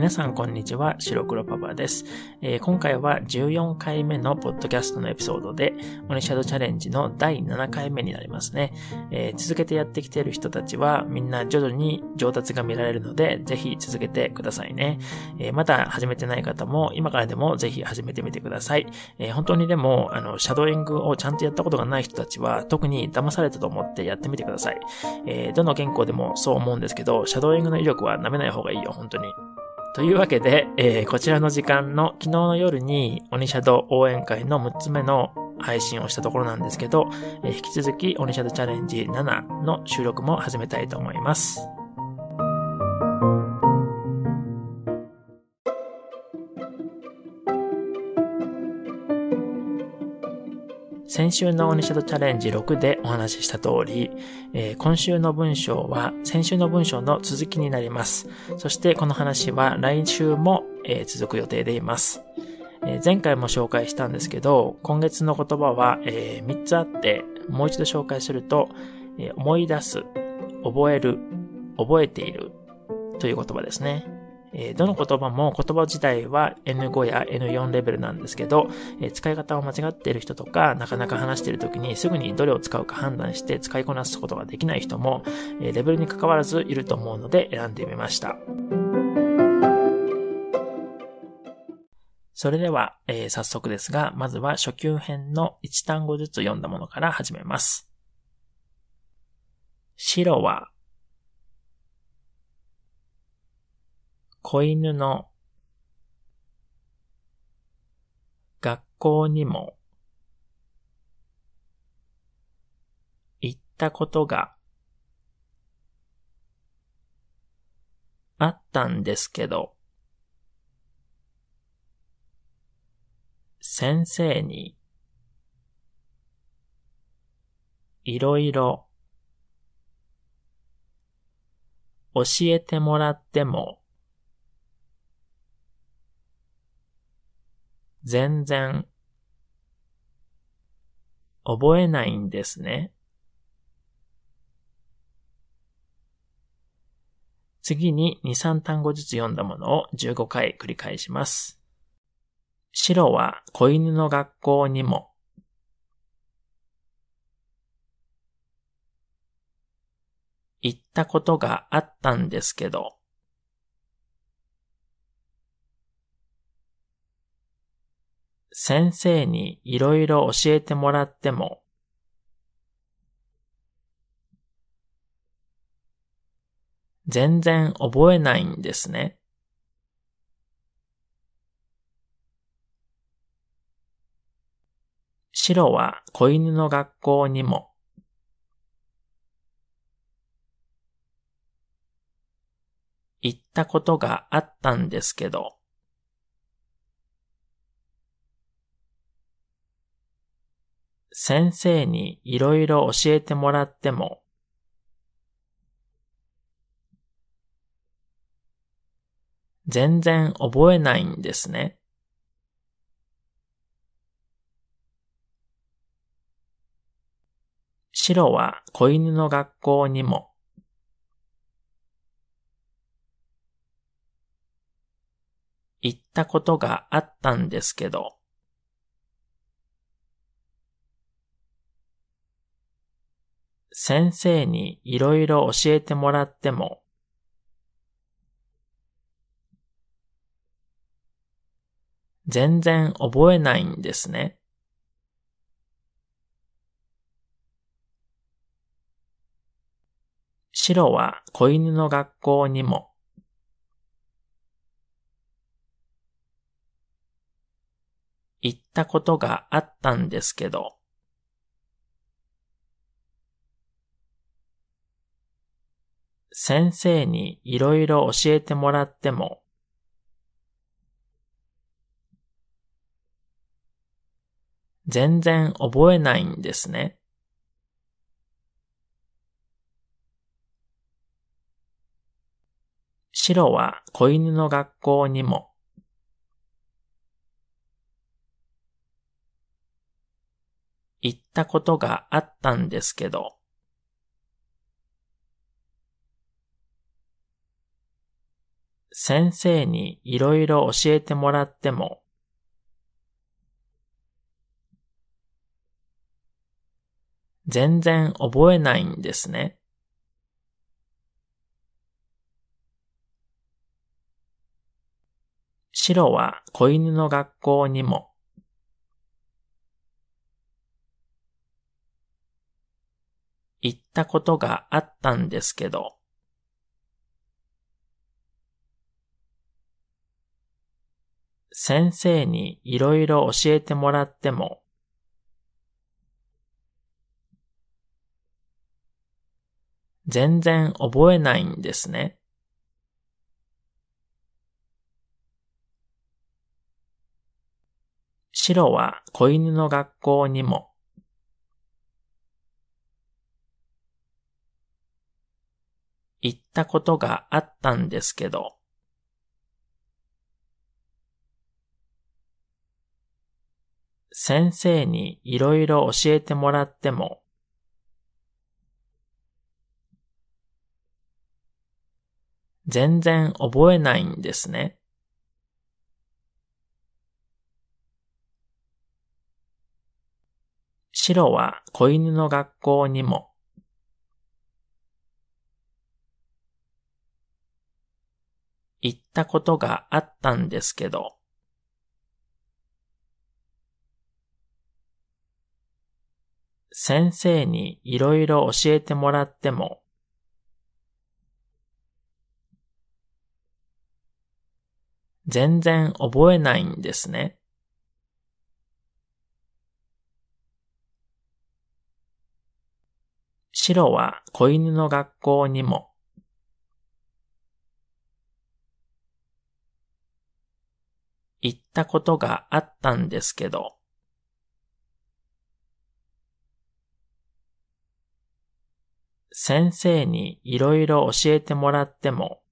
皆さんこんにちは、白黒パパです、えー、今回は14回目のポッドキャストのエピソードで、オニシャドチャレンジの第7回目になりますね。えー、続けてやってきている人たちはみんな徐々に上達が見られるので、ぜひ続けてくださいね。えー、まだ始めてない方も今からでもぜひ始めてみてください。え本当にでも、あの、シャドーイングをちゃんとやったことがない人たちは特に騙されたと思ってやってみてください。えどの原稿でもそう思うんですけど、シャドーイングの威力は舐めない方がいいよ、本当に。というわけで、えー、こちらの時間の昨日の夜に、オニシャド応援会の6つ目の配信をしたところなんですけど、えー、引き続きオニシャドチャレンジ7の収録も始めたいと思います。先週のオニシャドチャレンジ6でお話しした通り、えー、今週の文章は先週の文章の続きになります。そしてこの話は来週も、えー、続く予定でいます。えー、前回も紹介したんですけど、今月の言葉は、え3つあって、もう一度紹介すると、え思い出す、覚える、覚えているという言葉ですね。えどの言葉も言葉自体は N5 や N4 レベルなんですけど、え使い方を間違っている人とか、なかなか話している時にすぐにどれを使うか判断して使いこなすことができない人も、えレベルに関わらずいると思うので選んでみました。それでは、えー、早速ですが、まずは初級編の1単語ずつ読んだものから始めます。白は子犬の学校にも行ったことがあったんですけど、先生にいろいろ教えてもらっても全然覚えないんですね。次に2、3単語ずつ読んだものを15回繰り返します。白は子犬の学校にも行ったことがあったんですけど、先生にいろいろ教えてもらっても、全然覚えないんですね。白は子犬の学校にも、行ったことがあったんですけど、先生にいろいろ教えてもらっても、全然覚えないんですね。白は子犬の学校にも、行ったことがあったんですけど、先生にいろいろ教えてもらっても、全然覚えないんですね。白は子犬の学校にも、行ったことがあったんですけど、先生にいろいろ教えてもらっても、全然覚えないんですね。白は子犬の学校にも、行ったことがあったんですけど、先生にいろいろ教えてもらっても、全然覚えないんですね。白は子犬の学校にも、行ったことがあったんですけど、先生にいろいろ教えてもらっても、全然覚えないんですね。白は子犬の学校にも、行ったことがあったんですけど、先生にいろいろ教えてもらっても、全然覚えないんですね。白は子犬の学校にも、行ったことがあったんですけど、先生にいろいろ教えてもらっても、全然覚えないんですね。白は子犬の学校にも、行ったことがあったんですけど、先生にいろいろ教えてもらっても、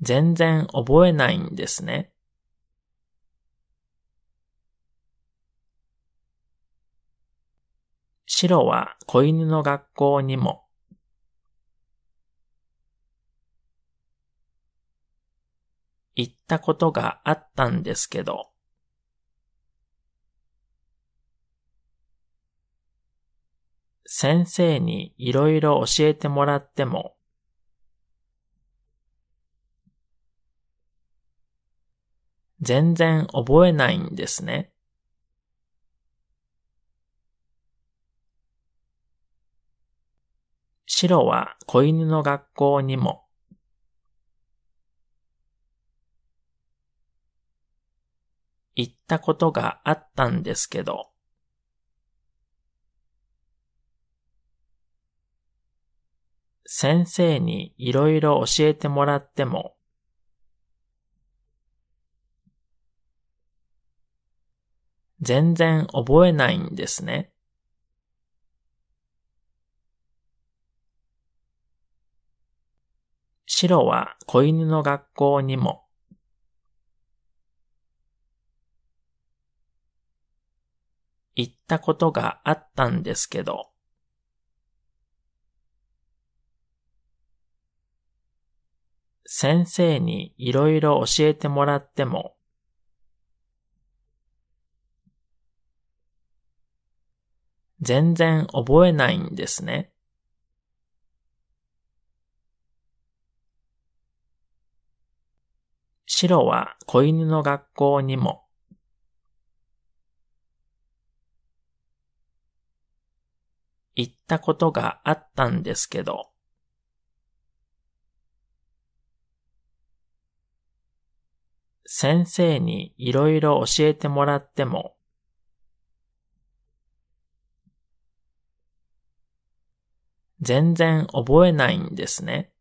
全然覚えないんですね。白は子犬の学校にも、行ったことがあったんですけど、先生にいろいろ教えてもらっても、全然覚えないんですね。白は子犬の学校にも、行ったことがあったんですけど、先生にいろいろ教えてもらっても、全然覚えないんですね。白は子犬の学校にも、行ったことがあったんですけど、先生にいろいろ教えてもらっても、全然覚えないんですね。白は子犬の学校にも、行ったことがあったんですけど、先生にいろいろ教えてもらっても、全然覚えないんですね。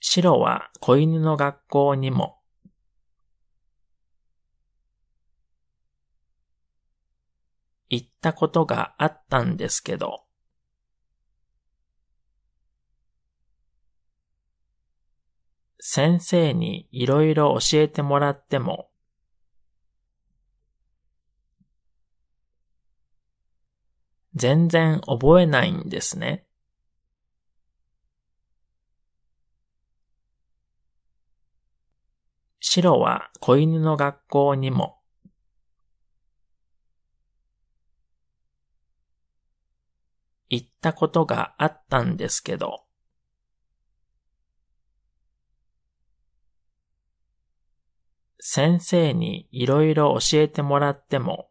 白は子犬の学校にも、行ったことがあったんですけど、先生にいろいろ教えてもらっても、全然覚えないんですね。白は子犬の学校にも行ったことがあったんですけど、先生にいろいろ教えてもらっても、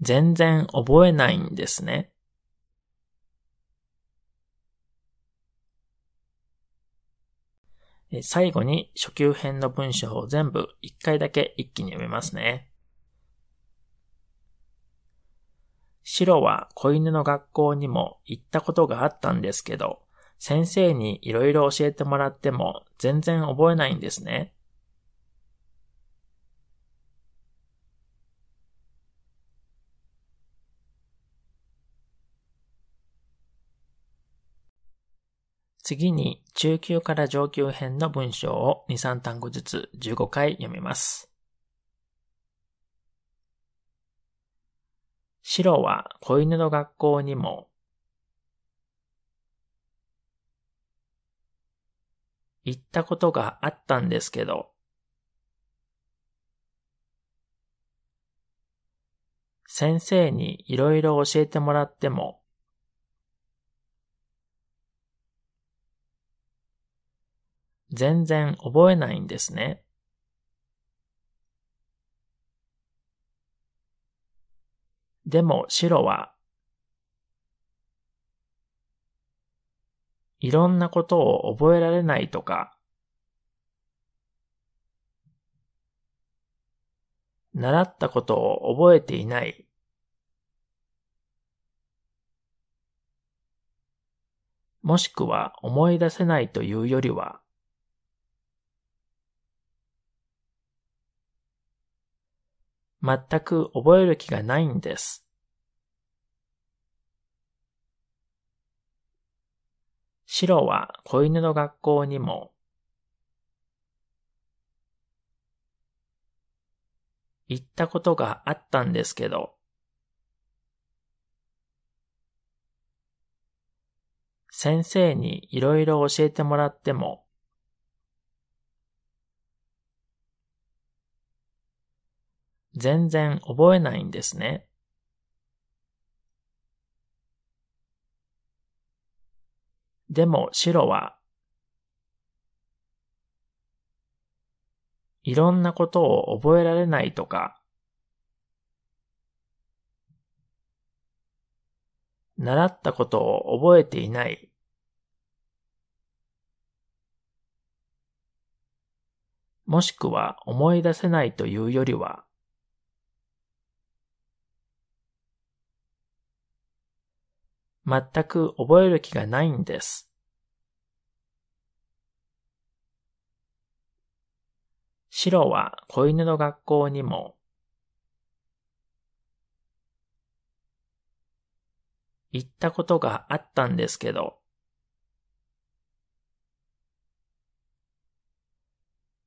全然覚えないんですね。最後に初級編の文章を全部一回だけ一気に読みますね。白は子犬の学校にも行ったことがあったんですけど、先生にいろいろ教えてもらっても全然覚えないんですね。次に中級から上級編の文章を2、3単語ずつ15回読みます。白は子犬の学校にも行ったことがあったんですけど、先生にいろいろ教えてもらっても、全然覚えないんですね。でも白は、いろんなことを覚えられないとか、習ったことを覚えていない。もしくは思い出せないというよりは、全く覚える気がないんです。白は子犬の学校にも。行ったことがあったんですけど、先生にいろいろ教えてもらっても、全然覚えないんですね。でも白は、いろんなことを覚えられないとか、習ったことを覚えていない。もしくは思い出せないというよりは、全く覚える気がないんです。白は子犬の学校にも行ったことがあったんですけど、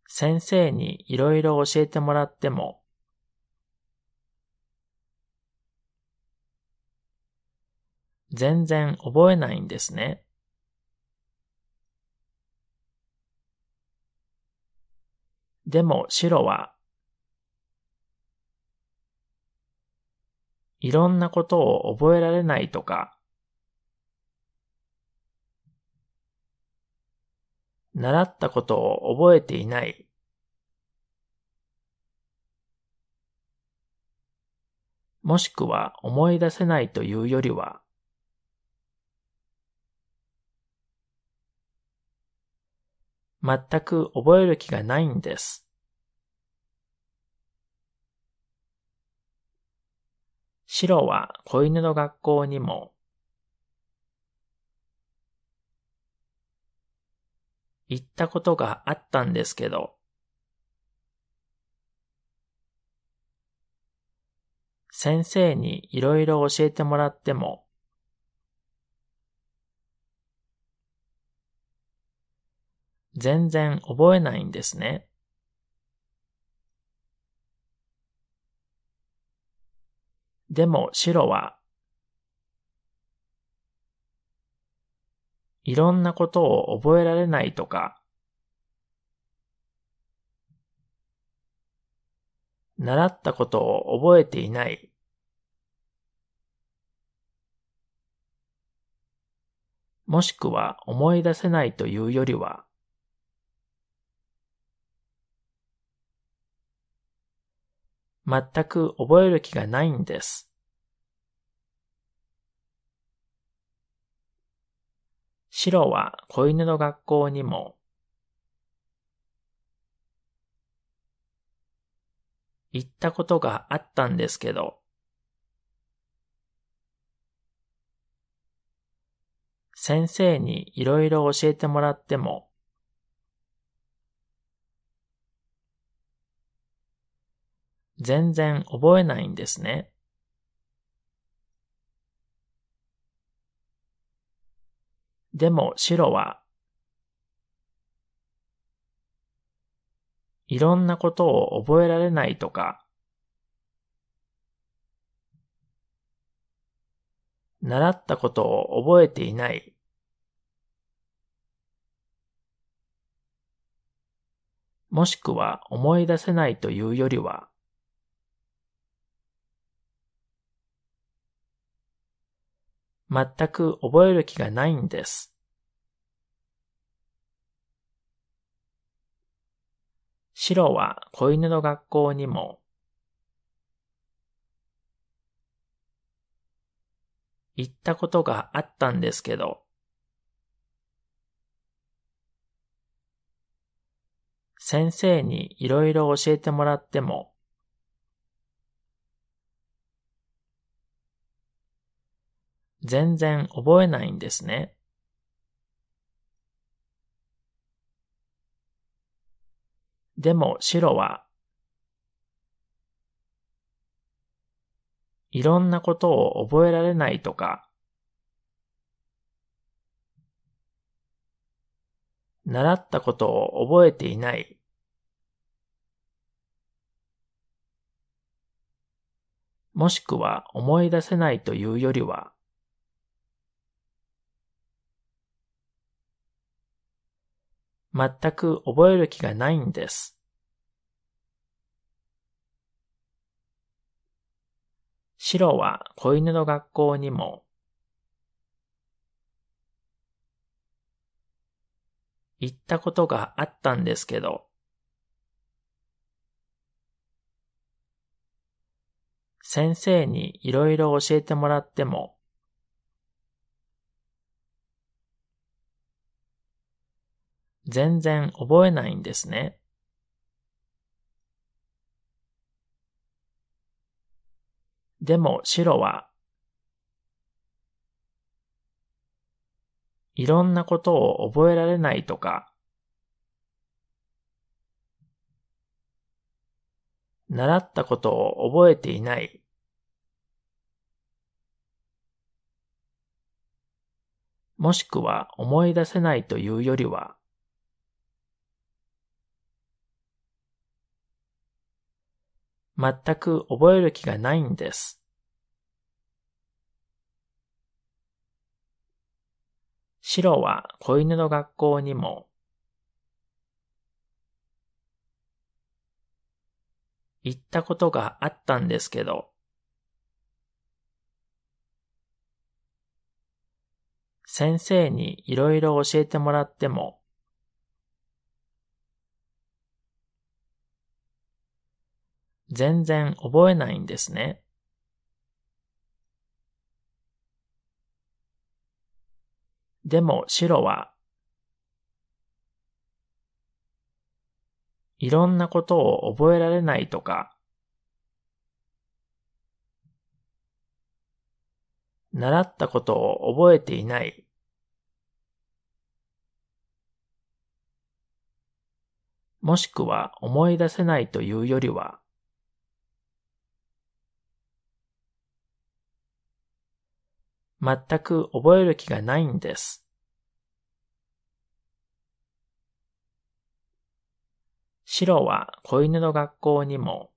先生にいろいろ教えてもらっても、全然覚えないんですね。でも白は、いろんなことを覚えられないとか、習ったことを覚えていない。もしくは思い出せないというよりは、全く覚える気がないんです。白は子犬の学校にも行ったことがあったんですけど、先生にいろいろ教えてもらっても、全然覚えないんですね。でも白はいろんなことを覚えられないとか、習ったことを覚えていない。もしくは思い出せないというよりは、全く覚える気がないんです。白は子犬の学校にも行ったことがあったんですけど、先生にいろいろ教えてもらっても、全然覚えないんですね。でも白はいろんなことを覚えられないとか、習ったことを覚えていない。もしくは思い出せないというよりは、全く覚える気がないんです。白は子犬の学校にも行ったことがあったんですけど、先生にいろいろ教えてもらっても、全然覚えないんですね。でも白はいろんなことを覚えられないとか、習ったことを覚えていない。もしくは思い出せないというよりは、全く覚える気がないんです。白は子犬の学校にも行ったことがあったんですけど、先生にいろいろ教えてもらっても、全然覚えないんですね。でも白はいろんなことを覚えられないとか、習ったことを覚えていない。もしくは思い出せないというよりは、全く覚える気がないんです。白は子犬の学校にも行ったことがあったんですけど、先生にいろいろ教えてもらっても、全然覚えないんですね。でも白はいろんなことを覚えられないとか、習ったことを覚えていない。もしくは思い出せないというよりは、全く覚える気がないんです。白は子犬の学校にも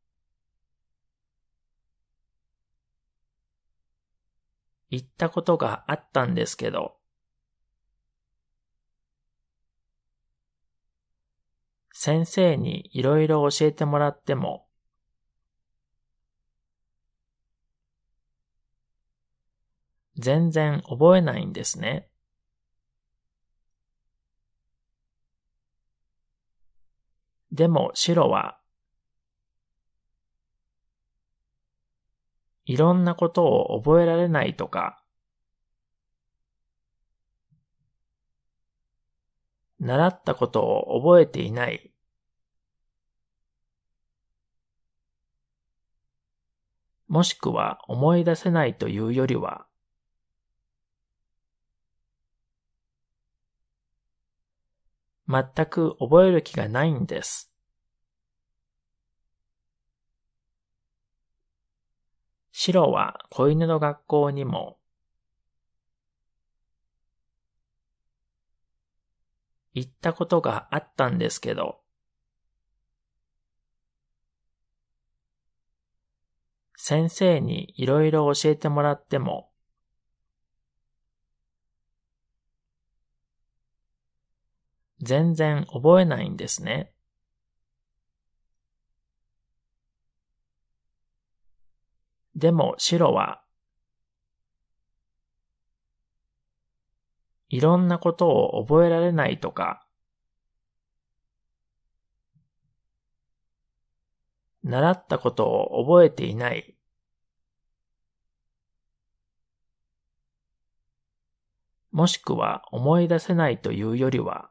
行ったことがあったんですけど、先生にいろいろ教えてもらっても、全然覚えないんですね。でも白はいろんなことを覚えられないとか、習ったことを覚えていない。もしくは思い出せないというよりは、全く覚える気がないんです。白は子犬の学校にも行ったことがあったんですけど、先生にいろいろ教えてもらっても、全然覚えないんですね。でも白はいろんなことを覚えられないとか、習ったことを覚えていない。もしくは思い出せないというよりは、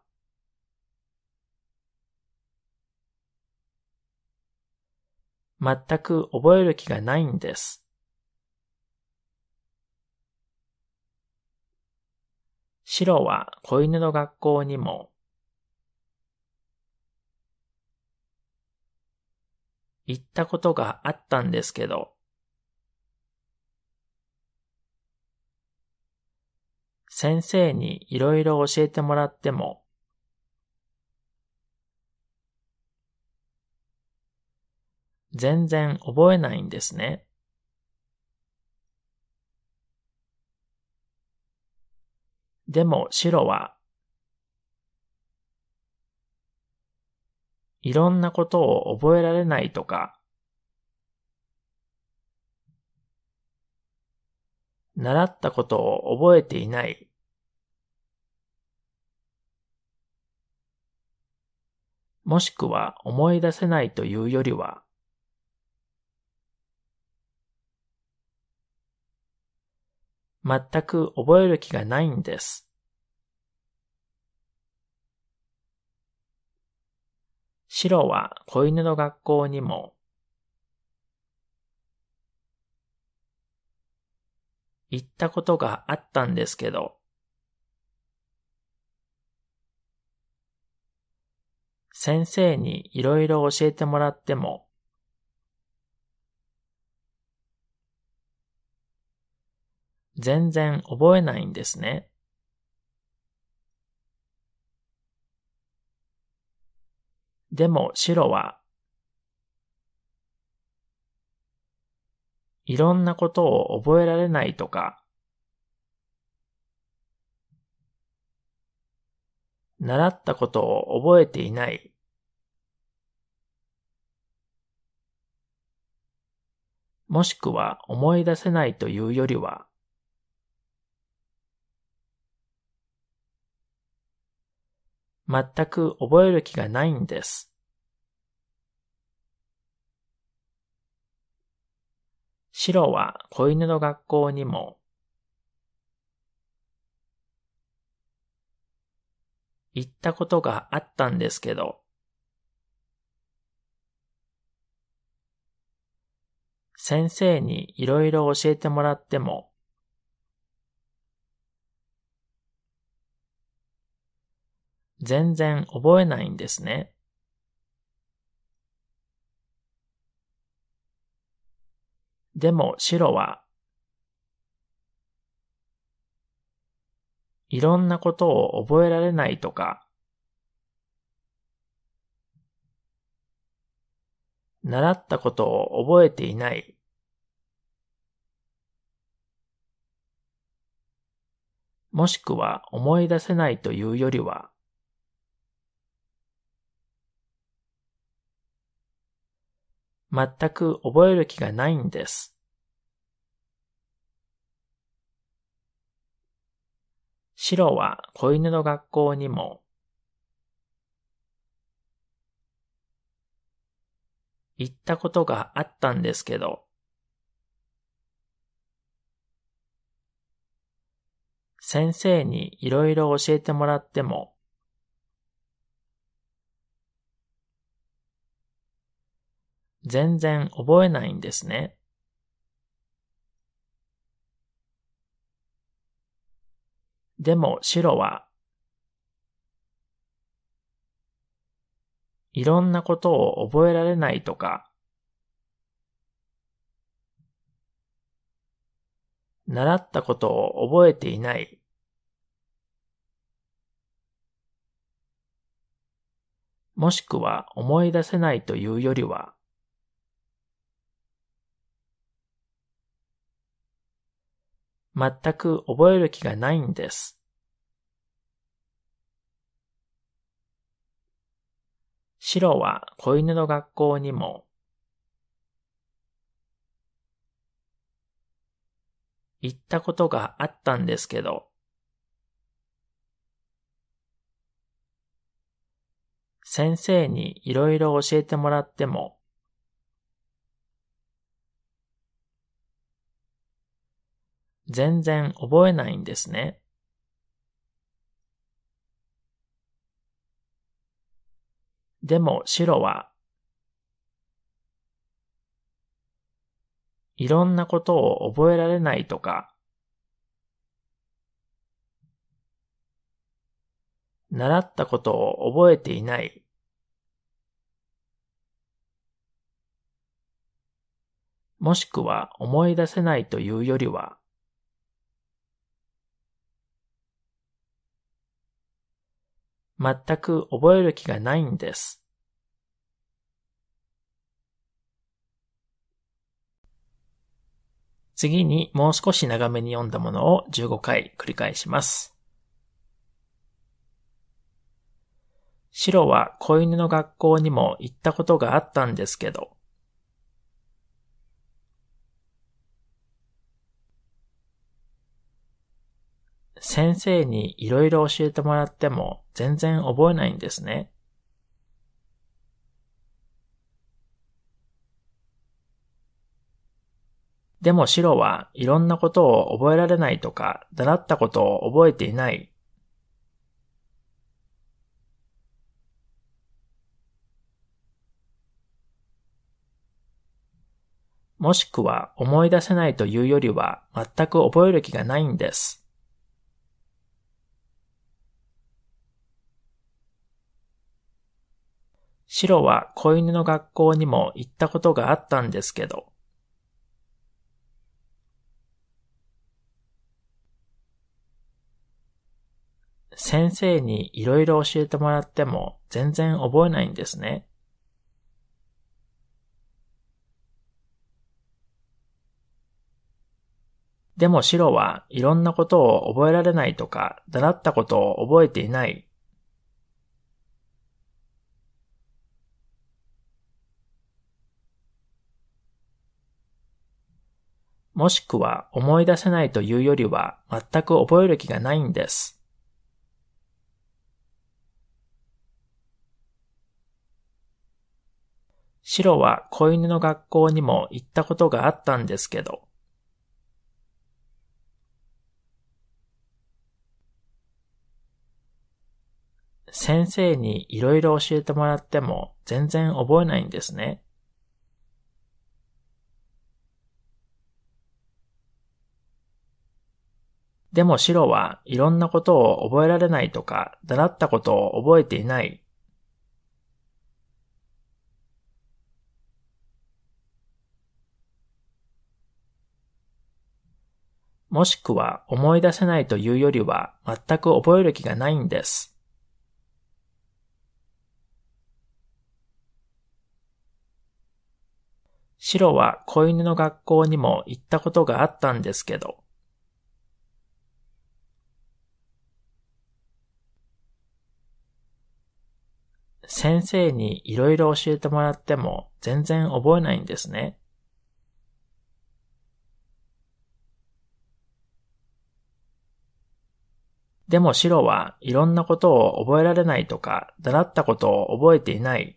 全く覚える気がないんです。白は子犬の学校にも行ったことがあったんですけど、先生にいろいろ教えてもらっても、全然覚えないんですね。でも白はいろんなことを覚えられないとか、習ったことを覚えていない。もしくは思い出せないというよりは、全く覚える気がないんです。白は子犬の学校にも行ったことがあったんですけど、先生にいろいろ教えてもらっても、全然覚えないんですね。でも白はいろんなことを覚えられないとか、習ったことを覚えていない。もしくは思い出せないというよりは、全く覚える気がないんです。白は子犬の学校にも行ったことがあったんですけど、先生にいろいろ教えてもらっても、全然覚えないんですね。でも白はいろんなことを覚えられないとか、習ったことを覚えていない。もしくは思い出せないというよりは、全く覚える気がないんです。白は子犬の学校にも行ったことがあったんですけど、先生にいろいろ教えてもらっても、全然覚えないんですね。でも白はいろんなことを覚えられないとか、習ったことを覚えていない。もしくは思い出せないというよりは、全く覚える気がないんです。白は子犬の学校にも行ったことがあったんですけど、先生にいろいろ教えてもらっても、全然覚えないんですね。でも白はいろんなことを覚えられないとか、習ったことを覚えていない。もしくは思い出せないというよりは、全く覚える気がないんです。次にもう少し長めに読んだものを15回繰り返します。白は子犬の学校にも行ったことがあったんですけど、先生にいろいろ教えてもらっても全然覚えないんですね。でも白はいろんなことを覚えられないとか、習ったことを覚えていない。もしくは思い出せないというよりは全く覚える気がないんです。白は子犬の学校にも行ったことがあったんですけど、先生にいろいろ教えてもらっても全然覚えないんですね。でも白はいろんなことを覚えられないとか、習ったことを覚えていないもしくは思い出せないというよりは全く覚える気がないんです。白は子犬の学校にも行ったことがあったんですけど、先生にいろいろ教えてもらっても全然覚えないんですね。でも白はいろんなことを覚えられないとか、習ったことを覚えていない。もしくは思い出せないというよりは全く覚える気がないんです。白は子犬の学校にも行ったことがあったんですけど、先生にいろいろ教えてもらっても全然覚えないんですね。でもシロはいろんなことを覚えられないとか、習ったことを覚えていない。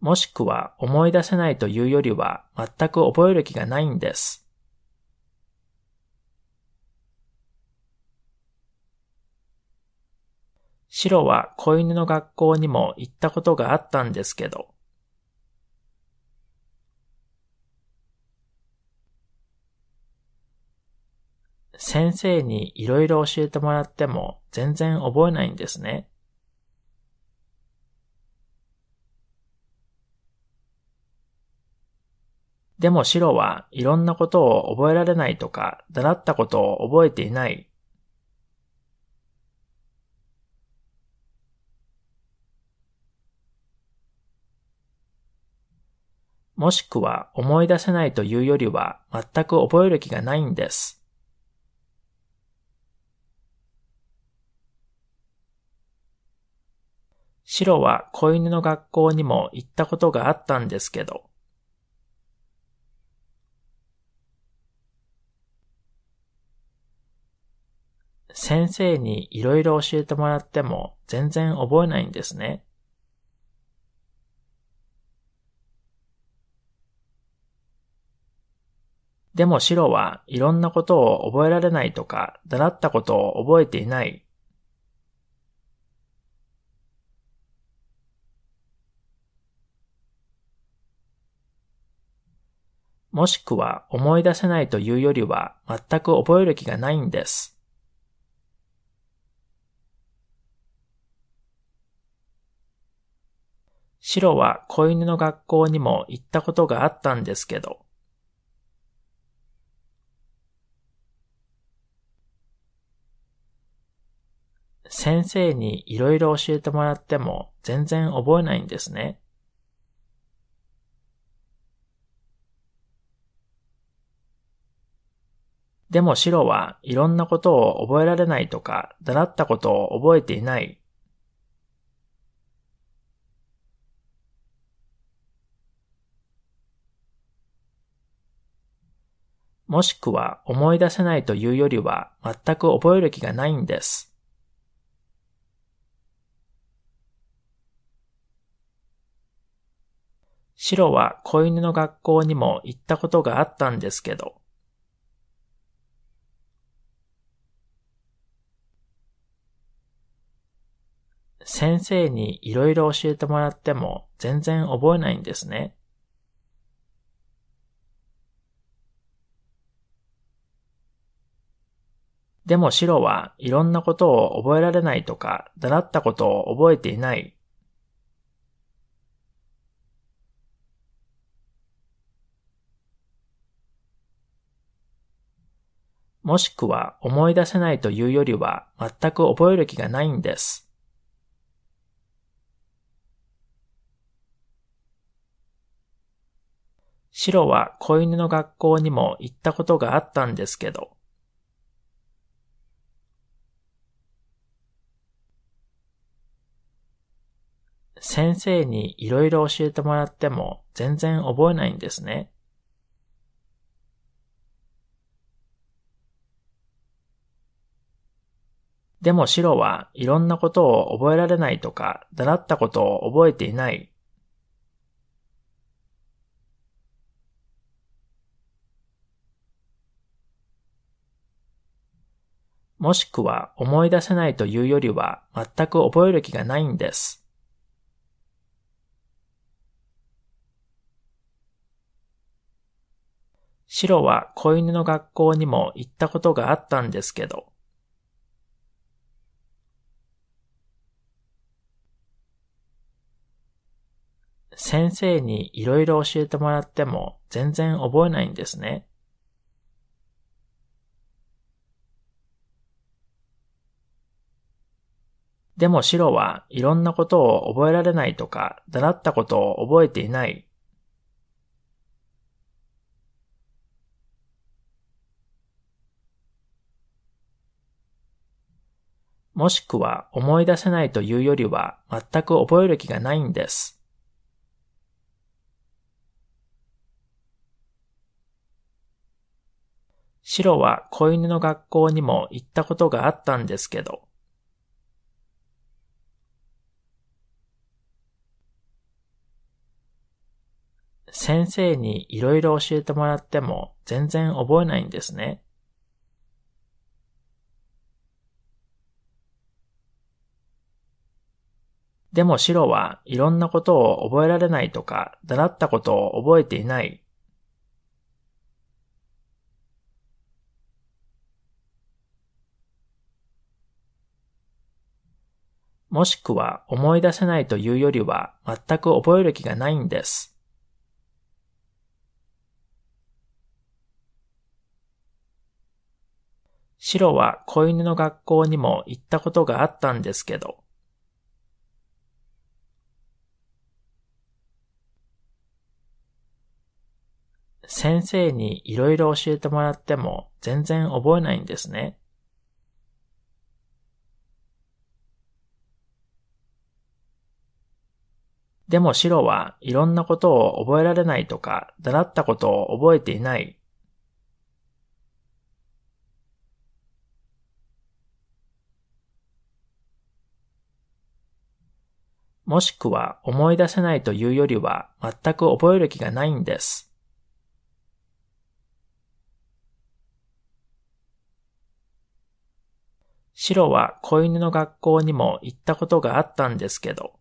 もしくは思い出せないというよりは全く覚える気がないんです。シロは子犬の学校にも行ったことがあったんですけど、先生にいろいろ教えてもらっても全然覚えないんですね。でもシロはいろんなことを覚えられないとか、習ったことを覚えていない。もしくは思い出せないというよりは全く覚える気がないんです。シロは子犬の学校にも行ったことがあったんですけど、先生にいろいろ教えてもらっても全然覚えないんですね。でもシロはいろんなことを覚えられないとか、習ったことを覚えていないもしくは思い出せないというよりは全く覚える気がないんです。シロは子犬の学校にも行ったことがあったんですけど、先生にいろいろ教えてもらっても全然覚えないんですね。でもシロはいろんなことを覚えられないとか、習ったことを覚えていない。もしくは思い出せないというよりは全く覚える気がないんです。シロは子犬の学校にも行ったことがあったんですけど、先生にいろいろ教えてもらっても全然覚えないんですね。でもシロはいろんなことを覚えられないとか、習ったことを覚えていない。もしくは思い出せないというよりは全く覚える気がないんです。シロは子犬の学校にも行ったことがあったんですけど、先生にいろいろ教えてもらっても全然覚えないんですね。でもシロはいろんなことを覚えられないとか、習ったことを覚えていないもしくは思い出せないというよりは全く覚える気がないんです。シロは子犬の学校にも行ったことがあったんですけど、先生にいろいろ教えてもらっても全然覚えないんですね。でも白はいろんなことを覚えられないとか、習ったことを覚えていない。もしくは思い出せないというよりは全く覚える気がないんです。白は子犬の学校にも行ったことがあったんですけど、先生にいろいろ教えてもらっても全然覚えないんですね。でも白はいろんなことを覚えられないとか、習ったことを覚えていない。もしくは思い出せないというよりは全く覚える気がないんです。白は子犬の学校にも行ったことがあったんですけど、先生にいろいろ教えてもらっても全然覚えないんですね。でも白はいろんなことを覚えられないとか、習ったことを覚えていない。もしくは思い出せないというよりは全く覚える気がないんです。白は子犬の学校にも行ったことがあったんですけど、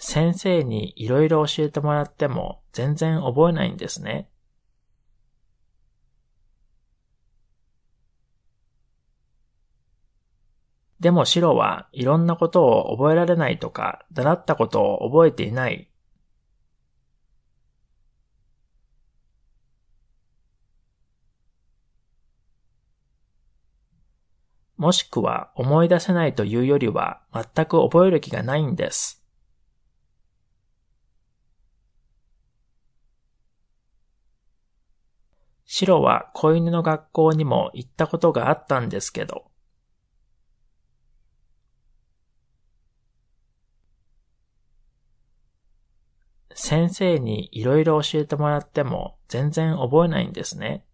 先生にいろいろ教えてもらっても全然覚えないんですね。でも白はいろんなことを覚えられないとか、習ったことを覚えていないもしくは思い出せないというよりは全く覚える気がないんです。白は子犬の学校にも行ったことがあったんですけど、先生にいろいろ教えてもらっても全然覚えないんですね。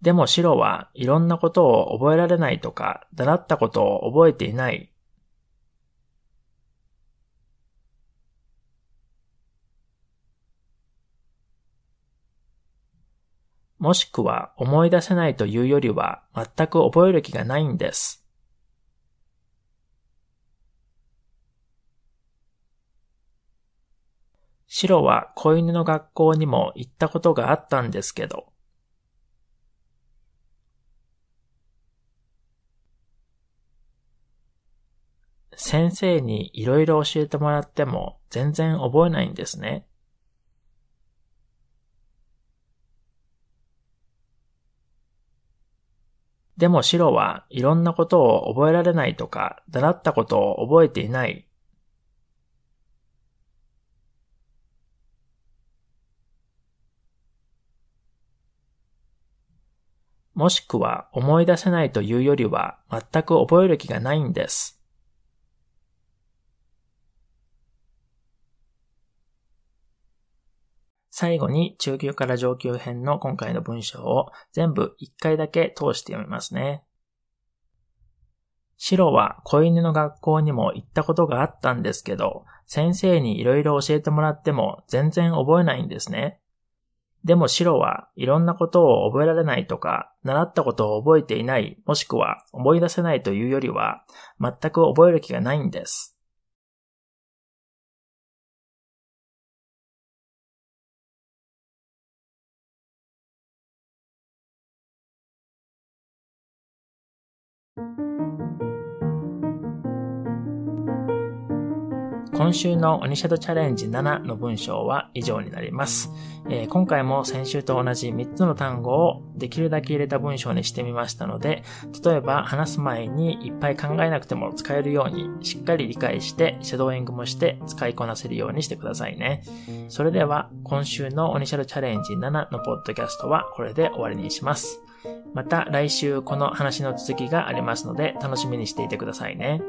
でも白はいろんなことを覚えられないとか、習ったことを覚えていない。もしくは思い出せないというよりは全く覚える気がないんです。白は子犬の学校にも行ったことがあったんですけど、先生にいろいろ教えてもらっても全然覚えないんですね。でも白はいろんなことを覚えられないとか、習ったことを覚えていない。もしくは思い出せないというよりは全く覚える気がないんです。最後に中級から上級編の今回の文章を全部一回だけ通して読みますね。白は子犬の学校にも行ったことがあったんですけど、先生に色々教えてもらっても全然覚えないんですね。でも白はいろんなことを覚えられないとか、習ったことを覚えていない、もしくは思い出せないというよりは、全く覚える気がないんです。今週のオニシャドチャレンジ7の文章は以上になります。えー、今回も先週と同じ3つの単語をできるだけ入れた文章にしてみましたので、例えば話す前にいっぱい考えなくても使えるようにしっかり理解してシャドーイングもして使いこなせるようにしてくださいね。それでは今週のオニシャドチャレンジ7のポッドキャストはこれで終わりにします。また来週この話の続きがありますので楽しみにしていてくださいね。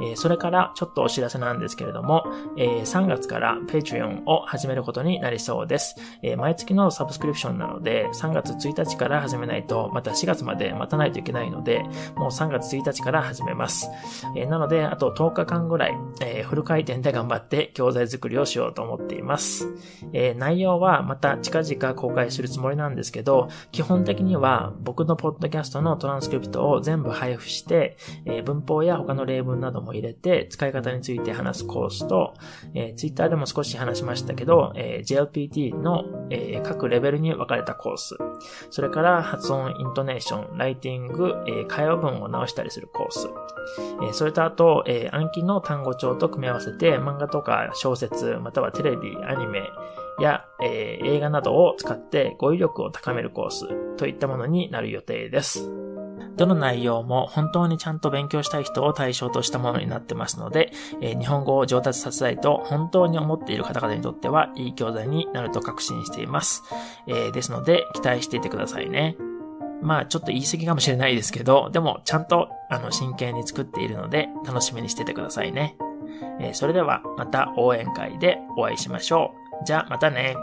えそれからちょっとお知らせなんですけれども、え3月から Patreon を始めることになりそうです。え毎月のサブスクリプションなので、3月1日から始めないと、また4月まで待たないといけないので、もう3月1日から始めます。えなので、あと10日間ぐらい、えフル回転で頑張って教材作りをしようと思っています。え内容はまた近々公開するつもりなんですけど、基本的には僕のポッドキャストのトランスクリプトを全部配布して、え文法や他の例文なども入れて使い方について話すコースと、えー、Twitter でも少し話しましたけど、えー、JLPT の、えー、各レベルに分かれたコース、それから発音、イントネーション、ライティング、えー、会話文を直したりするコース、えー、それとあと、えー、暗記の単語帳と組み合わせて漫画とか小説、またはテレビ、アニメ、や、えー、映画などを使って語彙力を高めるコースといったものになる予定です。どの内容も本当にちゃんと勉強したい人を対象としたものになってますので、えー、日本語を上達させたいと本当に思っている方々にとってはいい教材になると確信しています。えー、ですので、期待していてくださいね。まあ、ちょっと言い過ぎかもしれないですけど、でも、ちゃんと、あの、真剣に作っているので、楽しみにしててくださいね。えー、それでは、また応援会でお会いしましょう。じゃあ、またね。